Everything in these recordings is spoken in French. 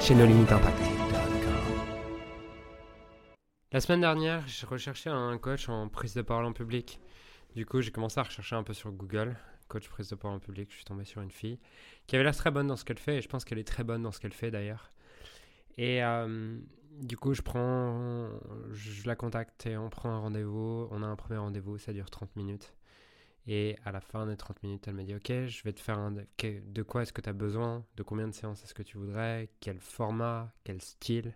chez nos limites impact. La semaine dernière, je recherchais un coach en prise de parole en public. Du coup, j'ai commencé à rechercher un peu sur Google, coach prise de parole en public. Je suis tombé sur une fille qui avait l'air très bonne dans ce qu'elle fait et je pense qu'elle est très bonne dans ce qu'elle fait d'ailleurs. Et euh, du coup, je prends, je la contacte et on prend un rendez-vous. On a un premier rendez-vous, ça dure 30 minutes. Et à la fin des 30 minutes, elle m'a dit Ok, je vais te faire un. De quoi est-ce que tu as besoin? De combien de séances est-ce que tu voudrais? Quel format? Quel style?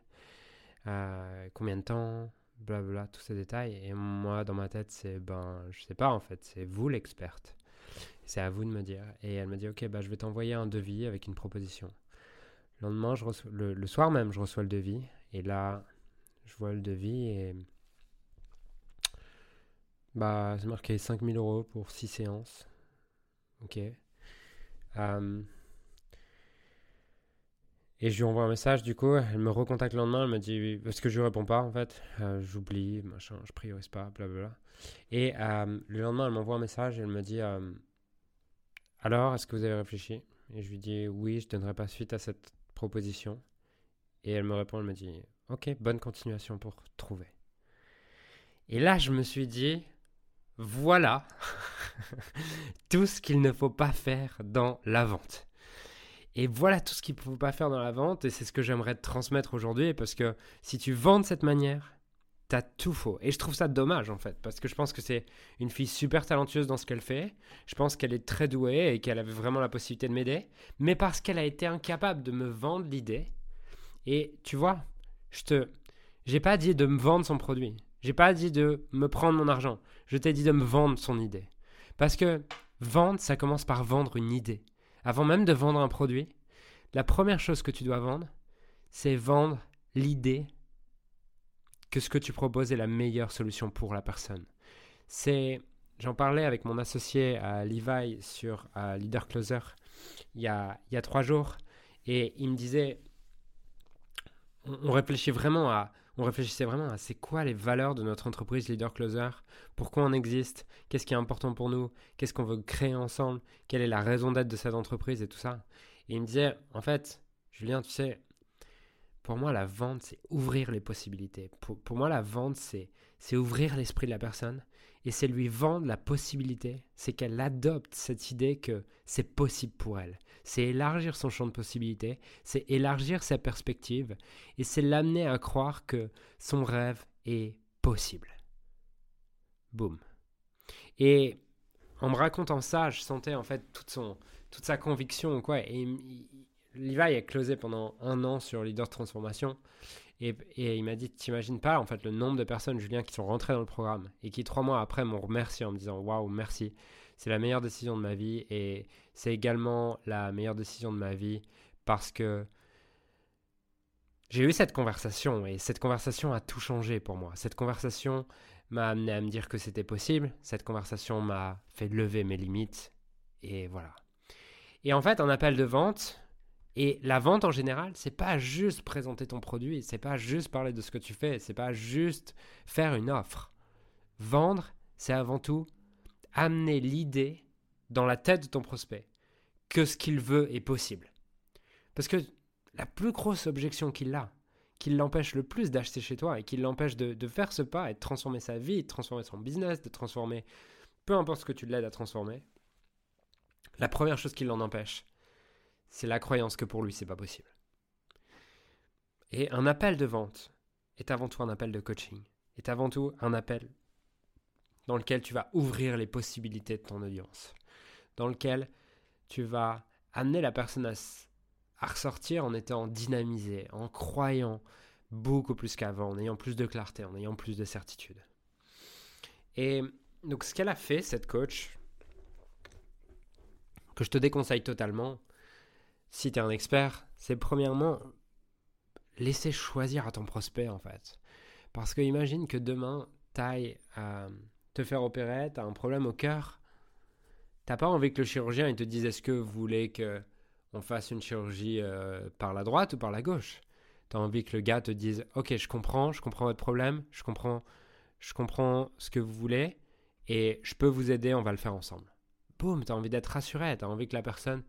Euh, Combien de temps? Blablabla, tous ces détails. Et moi, dans ma tête, c'est Ben, je sais pas en fait, c'est vous l'experte. C'est à vous de me dire. Et elle m'a dit Ok, bah, je vais t'envoyer un devis avec une proposition. Le lendemain, je le, le soir même, je reçois le devis. Et là, je vois le devis et bah, c'est marqué 5000 euros pour 6 séances. Ok. Euh, et je lui envoie un message, du coup, elle me recontacte le lendemain, elle me dit, parce que je lui réponds pas, en fait, euh, j'oublie, machin, je priorise pas, blablabla. Et euh, le lendemain, elle m'envoie un message, elle me dit, alors, est-ce que vous avez réfléchi? Et je lui dis, oui, je donnerai pas suite à cette proposition. Et elle me répond, elle me dit, ok, bonne continuation pour trouver. Et là, je me suis dit, voilà tout ce qu'il ne faut pas faire dans la vente. Et voilà tout ce qu'il ne faut pas faire dans la vente, et c'est ce que j'aimerais te transmettre aujourd'hui, parce que si tu vends de cette manière, t'as tout faux. Et je trouve ça dommage en fait, parce que je pense que c'est une fille super talentueuse dans ce qu'elle fait. Je pense qu'elle est très douée et qu'elle avait vraiment la possibilité de m'aider, mais parce qu'elle a été incapable de me vendre l'idée. Et tu vois, je te, j'ai pas dit de me vendre son produit. J'ai pas dit de me prendre mon argent. Je t'ai dit de me vendre son idée. Parce que vendre, ça commence par vendre une idée. Avant même de vendre un produit, la première chose que tu dois vendre, c'est vendre l'idée que ce que tu proposes est la meilleure solution pour la personne. C'est, j'en parlais avec mon associé à Levi sur Leader Closer il y, a, il y a trois jours, et il me disait, on réfléchit vraiment à on réfléchissait vraiment à c'est quoi les valeurs de notre entreprise Leader Closer, pourquoi on existe, qu'est-ce qui est important pour nous, qu'est-ce qu'on veut créer ensemble, quelle est la raison d'être de cette entreprise et tout ça? Et il me disait, en fait, Julien, tu sais, pour moi, la vente, c'est ouvrir les possibilités. Pour, pour moi, la vente, c'est, c'est ouvrir l'esprit de la personne et c'est lui vendre la possibilité, c'est qu'elle adopte cette idée que c'est possible pour elle. C'est élargir son champ de possibilités, c'est élargir sa perspective et c'est l'amener à croire que son rêve est possible. Boum. Et en me racontant ça, je sentais en fait toute, son, toute sa conviction. Quoi, et Levi a closé pendant un an sur Leader Transformation. Et, il m'a dit, t'imagines pas en fait le nombre de personnes, Julien, qui sont rentrées dans le programme et qui trois mois après m'ont remercié en me disant, waouh, merci, c'est la meilleure décision de ma vie et c'est également la meilleure décision de ma vie parce que j'ai eu cette conversation et cette conversation a tout changé pour moi. Cette conversation m'a amené à me dire que c'était possible. Cette conversation m'a fait lever mes limites et voilà. Et en fait, un appel de vente, et la vente en général, c'est pas juste présenter ton produit, c'est pas juste parler de ce que tu fais, c'est pas juste faire une offre. Vendre, c'est avant tout amener l'idée dans la tête de ton prospect que ce qu'il veut est possible. Parce que la plus grosse objection qu'il a, qui l'empêche le plus d'acheter chez toi et qui l'empêche de, de, faire ce pas et de transformer sa vie, de transformer son business, de transformer peu importe ce que tu l'aides à transformer, la première chose qui l'en empêche, c'est la croyance que pour lui, c'est pas possible. Et un appel de vente est avant tout un appel de coaching, est avant tout un appel dans lequel tu vas ouvrir les possibilités de ton audience, dans lequel tu vas amener la personne à, à ressortir en étant dynamisé, en croyant beaucoup plus qu'avant, en ayant plus de clarté, en ayant plus de certitude. Et donc ce qu'elle a fait, cette coach, que je te déconseille totalement, si tu es un expert, c'est premièrement laisser choisir à ton prospect en fait. Parce que imagine que demain, t'ailles à te faire opérer, t'as un problème au cœur, t'as pas envie que le chirurgien il te dise est-ce que vous voulez que on fasse une chirurgie euh, par la droite ou par la gauche? Tu as envie que le gars te dise Ok, je comprends, je comprends votre problème, je comprends, je comprends ce que vous voulez et je peux vous aider, on va le faire ensemble. Boum, tu as envie d'être rassuré, tu as envie que la personne,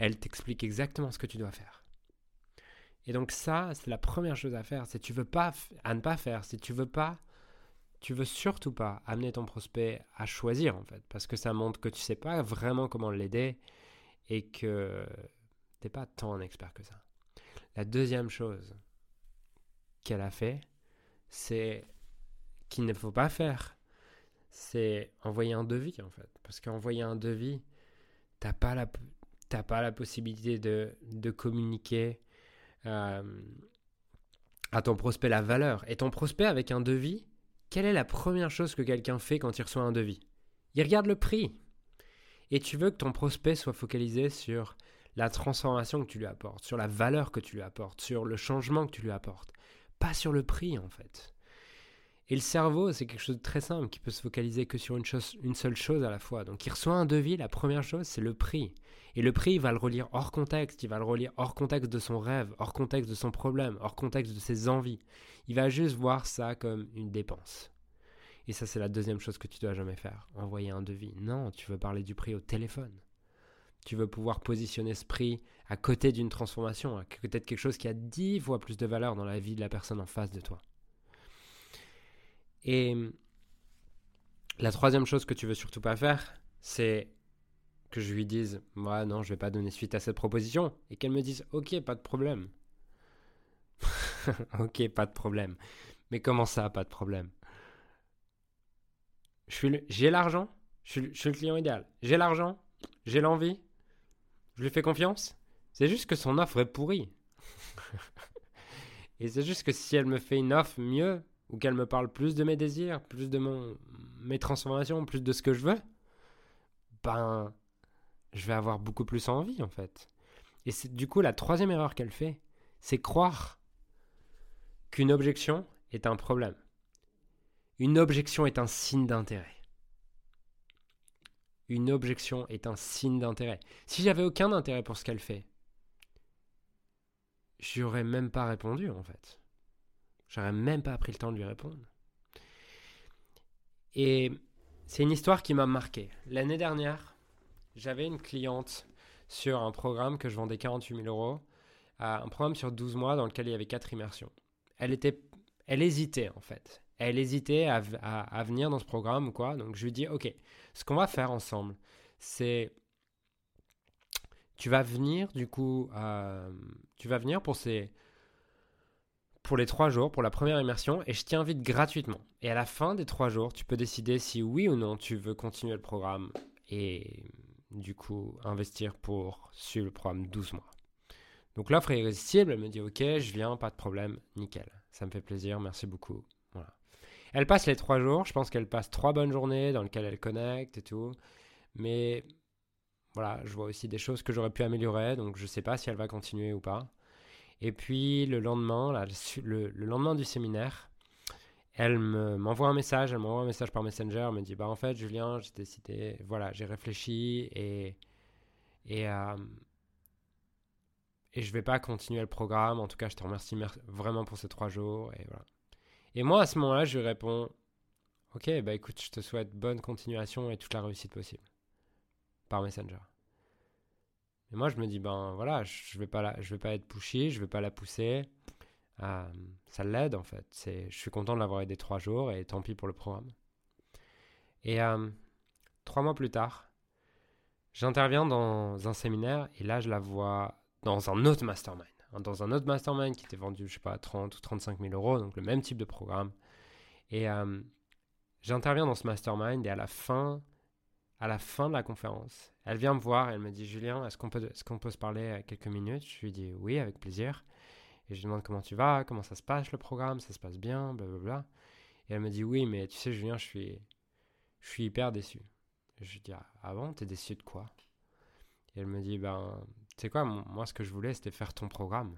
elle t'explique exactement ce que tu dois faire. Et donc ça, c'est la première chose à faire, c'est tu veux pas à ne pas faire, si tu veux pas tu veux surtout pas amener ton prospect à choisir en fait parce que ça montre que tu sais pas vraiment comment l'aider et que t'es pas tant un expert que ça. La deuxième chose qu'elle a fait, c'est qu'il ne faut pas faire, c'est envoyer un devis en fait. Parce qu'envoyer un devis, t'as pas la, pas la possibilité de, de communiquer euh, à ton prospect la valeur. Et ton prospect avec un devis, quelle est la première chose que quelqu'un fait quand il reçoit un devis? Il regarde le prix. Et tu veux que ton prospect soit focalisé sur la transformation que tu lui apportes, sur la valeur que tu lui apportes, sur le changement que tu lui apportes, pas sur le prix en fait. Et le cerveau, c'est quelque chose de très simple qui peut se focaliser que sur une, chose, une seule chose à la fois. Donc il reçoit un devis, la première chose, c'est le prix. Et le prix, il va le relire hors contexte, il va le relire hors contexte de son rêve, hors contexte de son problème, hors contexte de ses envies. Il va juste voir ça comme une dépense. Et ça, c'est la deuxième chose que tu dois jamais faire, envoyer un devis. Non, tu veux parler du prix au téléphone. Tu veux pouvoir positionner ce prix à côté d'une transformation, à côté de quelque chose qui a dix fois plus de valeur dans la vie de la personne en face de toi. Et la troisième chose que tu veux surtout pas faire, c'est que je lui dise Moi, non, je vais pas donner suite à cette proposition. Et qu'elle me dise Ok, pas de problème. ok, pas de problème. Mais comment ça, pas de problème? J'ai l'argent, je suis le client idéal. J'ai l'argent, j'ai l'envie, je lui fais confiance. C'est juste que son offre est pourrie. Et c'est juste que si elle me fait une offre mieux, ou qu'elle me parle plus de mes désirs, plus de mes transformations, plus de ce que je veux, ben, je vais avoir beaucoup plus envie en fait. Et c'est du coup la troisième erreur qu'elle fait, c'est croire qu'une objection est un problème. Une objection est un signe d'intérêt une objection est un signe d'intérêt. Si j'avais aucun intérêt pour ce qu'elle fait, j'aurais même pas répondu en fait. J'aurais même pas pris le temps de lui répondre. Et c'est une histoire qui m'a marqué. L'année dernière, j'avais une cliente sur un programme que je vendais 48 000 euros, un programme sur 12 mois dans lequel il y avait 4 immersions. Elle, hésitait en fait elle hésitait à, venir dans ce programme ou quoi. Donc je lui dis, ok, ce qu'on va faire ensemble, c'est tu vas venir du coup, euh, tu vas venir pour ces pour les trois jours, pour la première immersion, et je t'invite gratuitement. Et à la fin des trois jours, tu peux décider si oui ou non tu veux continuer le programme et du coup investir pour suivre le programme 12 mois. Donc l'offre est irrésistible, elle me dit ok, je viens, pas de problème, nickel. Ça me fait plaisir, merci beaucoup. Elle passe les trois jours. Je pense qu'elle passe trois bonnes journées dans lesquelles elle connecte et tout. Mais voilà, je vois aussi des choses que j'aurais pu améliorer. Donc je sais pas si elle va continuer ou pas. Et puis le lendemain, le, lendemain du séminaire, elle m'envoie un message. Elle m'envoie un message par Messenger. Elle me dit Bah en fait, Julien, j'ai décidé. Voilà, j'ai réfléchi et. Et. Euh, je vais pas continuer le programme. En tout cas, je te remercie vraiment pour ces trois jours. Et voilà. Et moi, à ce moment-là, je lui réponds Ok, bah écoute, je te souhaite bonne continuation et toute la réussite possible. Par Messenger. Et moi, je me dis Ben voilà, je vais vais pas être pushy, je vais pas la pousser. Euh, ça l'aide en fait. Je suis content de l'avoir aidé trois jours et tant pis pour le programme. Et euh, trois mois plus tard, j'interviens dans un séminaire et là, je la vois dans un autre mastermind dans un autre mastermind qui était vendu, je sais pas, 30 ou 35 000 euros, donc le même type de programme. Et euh, j'interviens dans ce mastermind et à la fin, à la fin de la conférence, elle vient me voir elle me dit Julien, est-ce qu'on peut, est qu'on peut se parler quelques minutes? Je lui dis oui, avec plaisir. Et je lui demande comment tu vas, comment ça se passe le programme, ça se passe bien, blablabla. Et elle me dit oui, mais tu sais, Julien, je suis, je suis hyper déçu. je lui dis ah bon, t'es déçu de quoi? Et elle me dit ben, c'est quoi, moi ce que je voulais c'était faire ton programme.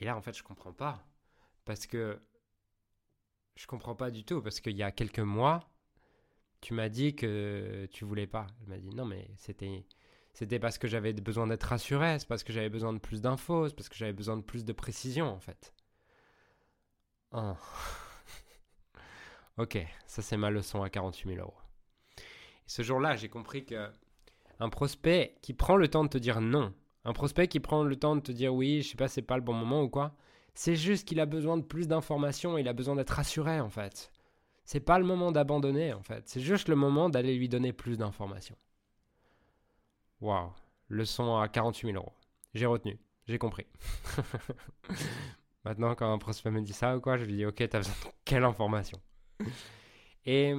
Et là, en fait, je comprends pas. Parce que je comprends pas du tout. Parce qu'il y a quelques mois, tu m'as dit que tu voulais pas. Elle m'a dit non, mais c'était. C'était parce que j'avais besoin d'être rassuré, c'est parce que j'avais besoin de plus d'infos, c'est parce que j'avais besoin de plus de précision en fait. Oh. ok, ça c'est ma leçon à 48 000 euros. Et ce jour-là, j'ai compris que un prospect qui prend le temps de te dire non, un prospect qui prend le temps de te dire oui, je sais pas, c'est pas le bon moment ou quoi, c'est juste qu'il a besoin de plus d'informations, il a besoin d'être rassuré en fait. C'est pas le moment d'abandonner en fait, c'est juste le moment d'aller lui donner plus d'informations. Waouh, leçon à 48 000 euros. J'ai retenu, j'ai compris. Maintenant, quand un prospect me dit ça ou quoi, je lui dis ok, t'as besoin de quelle information? Et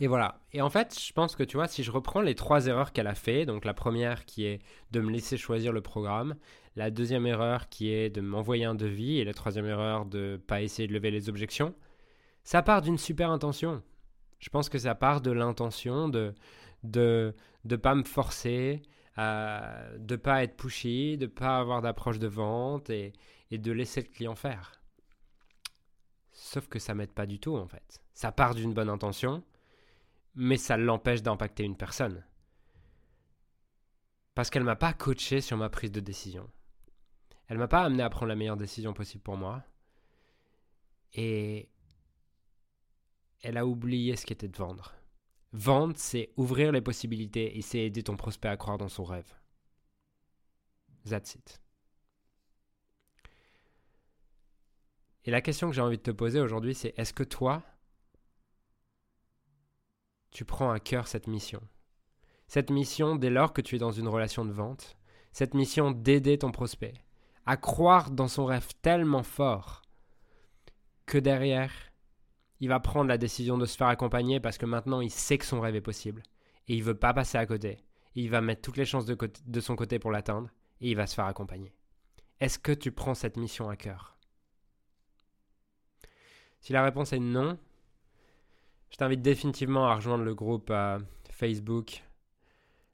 et voilà. Et en fait, je pense que tu vois, si je reprends les trois erreurs qu'elle a fait, donc la première qui est de me laisser choisir le programme, la deuxième erreur qui est de m'envoyer un devis, et la troisième erreur de pas essayer de lever les objections, ça part d'une super intention. Je pense que ça part de l'intention de de de pas me forcer, euh, de pas être pushy, de pas avoir d'approche de vente et, et de laisser le client faire. Sauf que ça m'aide pas du tout en fait. Ça part d'une bonne intention, mais ça l'empêche d'impacter une personne. Parce qu'elle m'a pas coaché sur ma prise de décision. Elle m'a pas amené à prendre la meilleure décision possible pour moi. Et elle a oublié ce qu'était de vendre. Vendre, c'est ouvrir les possibilités et c'est aider ton prospect à croire dans son rêve. That's it. Et la question que j'ai envie de te poser aujourd'hui, c'est est-ce que toi, tu prends à cœur cette mission? Cette mission dès lors que tu es dans une relation de vente, cette mission d'aider ton prospect à croire dans son rêve tellement fort que derrière, il va prendre la décision de se faire accompagner parce que maintenant il sait que son rêve est possible et il veut pas passer à côté. il va mettre toutes les chances de, son côté pour l'atteindre et il va se faire accompagner. Est-ce que tu prends cette mission à cœur? Si la réponse est non, je t'invite définitivement à rejoindre le groupe euh, Facebook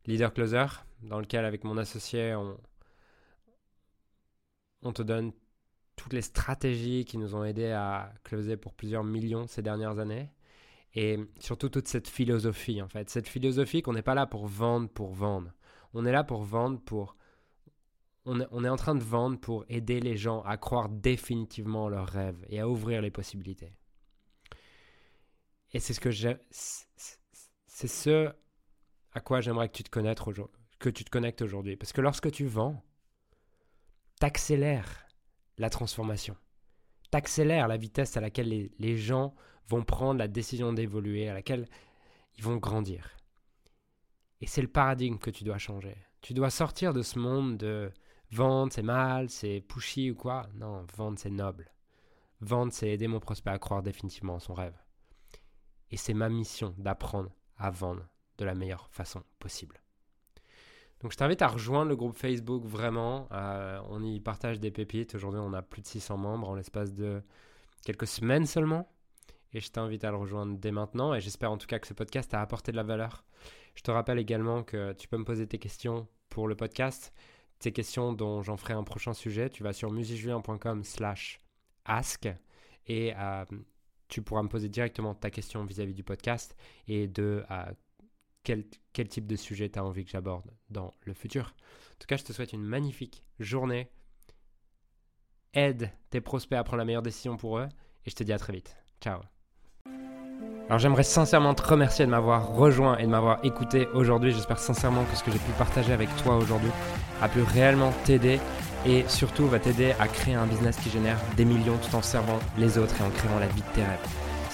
Leader Closer, dans lequel, avec mon associé, on te donne toutes les stratégies qui nous ont aidés à closer pour plusieurs millions ces dernières années. Et surtout toute cette philosophie, en fait. Cette philosophie qu'on n'est pas là pour vendre pour vendre. On est là pour vendre pour... On est, en train de vendre pour aider les gens à croire définitivement en leurs rêves et à ouvrir les possibilités. Et c'est ce que c'est ce à quoi j'aimerais que tu te connectes aujourd'hui, que tu te connectes aujourd'hui. Parce que lorsque tu vends, t'accélères la transformation. T'accélères la vitesse à laquelle les, les gens vont prendre la décision d'évoluer, à laquelle ils vont grandir. Et c'est le paradigme que tu dois changer. Tu dois sortir de ce monde de vendre, c'est mal, c'est pushy ou quoi. Non, vendre, c'est noble. Vendre, c'est aider mon prospect à croire définitivement en son rêve. Et c'est ma mission d'apprendre à vendre de la meilleure façon possible. Donc je t'invite à rejoindre le groupe Facebook vraiment. Euh, on y partage des pépites. Aujourd'hui, on a plus de 600 membres en l'espace de quelques semaines seulement. Et je t'invite à le rejoindre dès maintenant. Et j'espère en tout cas que ce podcast a apporté de la valeur. Je te rappelle également que tu peux me poser tes questions pour le podcast. Tes questions dont j'en ferai un prochain sujet. Tu vas sur musicjulien.com slash ask. Et euh, tu pourras me poser directement ta question vis-à-vis du podcast et de quel, type de sujet tu as envie que j'aborde dans le futur. En tout cas, je te souhaite une magnifique journée. Aide tes prospects à prendre la meilleure décision pour eux et je te dis à très vite. Ciao. Alors j'aimerais sincèrement te remercier de m'avoir rejoint et de m'avoir écouté aujourd'hui. J'espère sincèrement que ce que j'ai pu partager avec toi aujourd'hui a pu réellement t'aider et surtout va t'aider à créer un business qui génère des millions tout en servant les autres et en créant la vie de tes rêves.